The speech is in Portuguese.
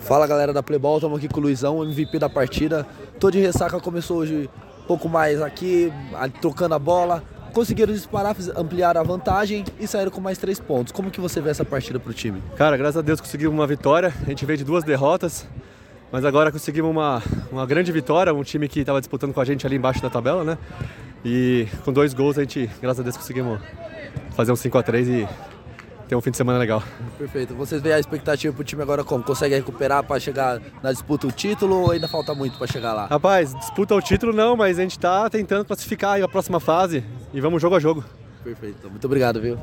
Fala galera da Playball, estamos aqui com o Luizão, MVP da partida. Tô de ressaca, começou hoje um pouco mais aqui, trocando a bola. Conseguiram disparar, ampliar a vantagem e saíram com mais três pontos. Como que você vê essa partida pro time? Cara, graças a Deus conseguimos uma vitória. A gente veio de duas derrotas, mas agora conseguimos uma, uma grande vitória. Um time que estava disputando com a gente ali embaixo da tabela, né? E com dois gols a gente, graças a Deus, conseguimos fazer um 5 a 3 e ter um fim de semana legal. Perfeito. Vocês veem a expectativa pro time agora como? Consegue recuperar para chegar na disputa o título ou ainda falta muito para chegar lá? Rapaz, disputa o título não, mas a gente está tentando classificar a próxima fase e vamos jogo a jogo. Perfeito. Muito obrigado, viu?